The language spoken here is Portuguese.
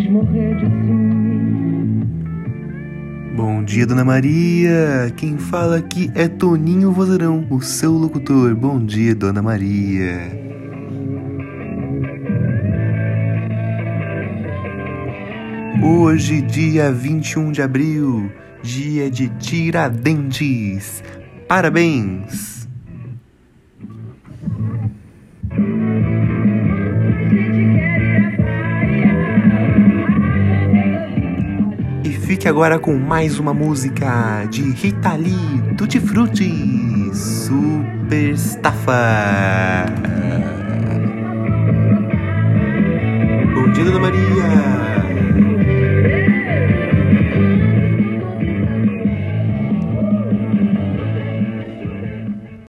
quis morrer de ciúme. Bom dia, Dona Maria! Quem fala aqui é Toninho Vozerão, o seu locutor. Bom dia, Dona Maria! Hoje, dia 21 de abril, dia de Tiradentes. Parabéns! Fique agora com mais uma música de Rita Lee, Tutti Frutti, Super Estafa. Bom dia, Dona Maria.